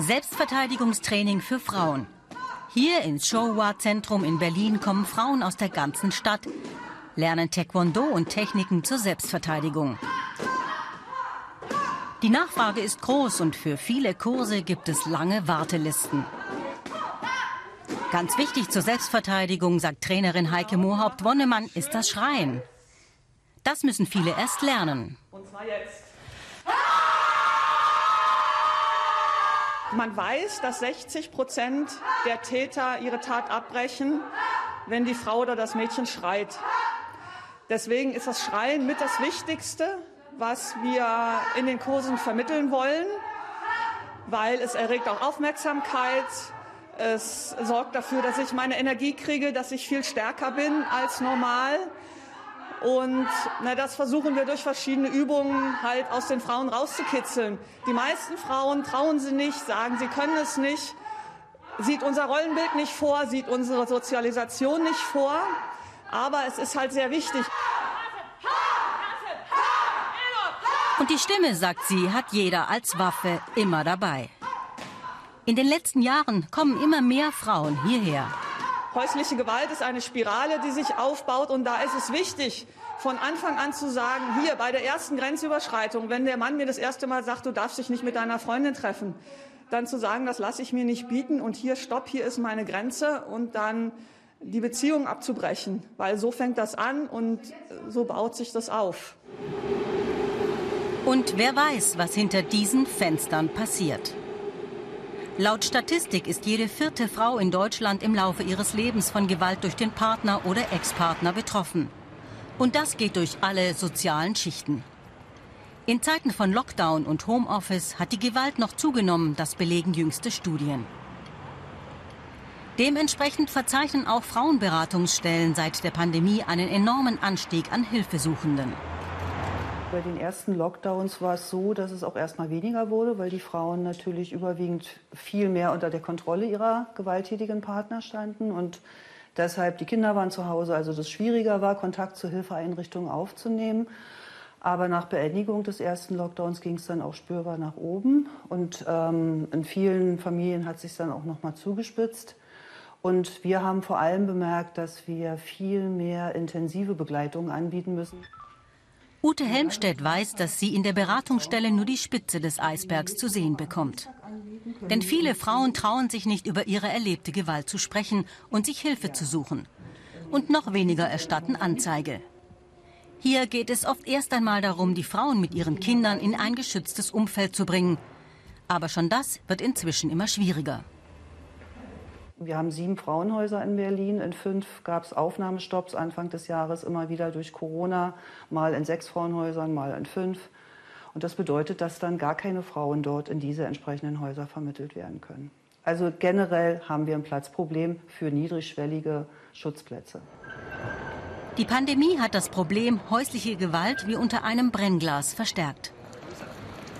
Selbstverteidigungstraining für Frauen. Hier ins Showa-Zentrum in Berlin kommen Frauen aus der ganzen Stadt, lernen Taekwondo und Techniken zur Selbstverteidigung. Die Nachfrage ist groß und für viele Kurse gibt es lange Wartelisten. Ganz wichtig zur Selbstverteidigung, sagt Trainerin Heike Mohaupt-Wonnemann, ist das Schreien. Das müssen viele erst lernen. Und zwar jetzt. Man weiß, dass 60 Prozent der Täter ihre Tat abbrechen, wenn die Frau oder das Mädchen schreit. Deswegen ist das Schreien mit das Wichtigste, was wir in den Kursen vermitteln wollen, weil es erregt auch Aufmerksamkeit. Es sorgt dafür, dass ich meine Energie kriege, dass ich viel stärker bin als normal. Und na, das versuchen wir durch verschiedene Übungen halt aus den Frauen rauszukitzeln. Die meisten Frauen trauen sie nicht, sagen, sie können es nicht, sieht unser Rollenbild nicht vor, sieht unsere Sozialisation nicht vor. Aber es ist halt sehr wichtig. Und die Stimme, sagt sie, hat jeder als Waffe immer dabei. In den letzten Jahren kommen immer mehr Frauen hierher. Häusliche Gewalt ist eine Spirale, die sich aufbaut. Und da ist es wichtig, von Anfang an zu sagen, hier bei der ersten Grenzüberschreitung, wenn der Mann mir das erste Mal sagt, du darfst dich nicht mit deiner Freundin treffen, dann zu sagen, das lasse ich mir nicht bieten und hier, stopp, hier ist meine Grenze und dann die Beziehung abzubrechen, weil so fängt das an und so baut sich das auf. Und wer weiß, was hinter diesen Fenstern passiert. Laut Statistik ist jede vierte Frau in Deutschland im Laufe ihres Lebens von Gewalt durch den Partner oder Ex-Partner betroffen. Und das geht durch alle sozialen Schichten. In Zeiten von Lockdown und Homeoffice hat die Gewalt noch zugenommen, das belegen jüngste Studien. Dementsprechend verzeichnen auch Frauenberatungsstellen seit der Pandemie einen enormen Anstieg an Hilfesuchenden. Bei den ersten Lockdowns war es so, dass es auch erstmal weniger wurde, weil die Frauen natürlich überwiegend viel mehr unter der Kontrolle ihrer gewalttätigen Partner standen und deshalb die Kinder waren zu Hause, also das schwieriger war, Kontakt zur Hilfeeinrichtungen aufzunehmen. Aber nach Beendigung des ersten Lockdowns ging es dann auch spürbar nach oben und ähm, in vielen Familien hat sich dann auch noch mal zugespitzt. Und wir haben vor allem bemerkt, dass wir viel mehr intensive Begleitung anbieten müssen. Ute Helmstedt weiß, dass sie in der Beratungsstelle nur die Spitze des Eisbergs zu sehen bekommt. Denn viele Frauen trauen sich nicht über ihre erlebte Gewalt zu sprechen und sich Hilfe zu suchen. Und noch weniger erstatten Anzeige. Hier geht es oft erst einmal darum, die Frauen mit ihren Kindern in ein geschütztes Umfeld zu bringen. Aber schon das wird inzwischen immer schwieriger. Wir haben sieben Frauenhäuser in Berlin. In fünf gab es Aufnahmestopps Anfang des Jahres, immer wieder durch Corona, mal in sechs Frauenhäusern, mal in fünf. Und das bedeutet, dass dann gar keine Frauen dort in diese entsprechenden Häuser vermittelt werden können. Also generell haben wir ein Platzproblem für niedrigschwellige Schutzplätze. Die Pandemie hat das Problem häusliche Gewalt wie unter einem Brennglas verstärkt.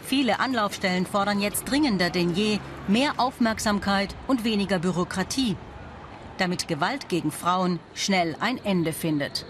Viele Anlaufstellen fordern jetzt dringender denn je mehr Aufmerksamkeit und weniger Bürokratie, damit Gewalt gegen Frauen schnell ein Ende findet.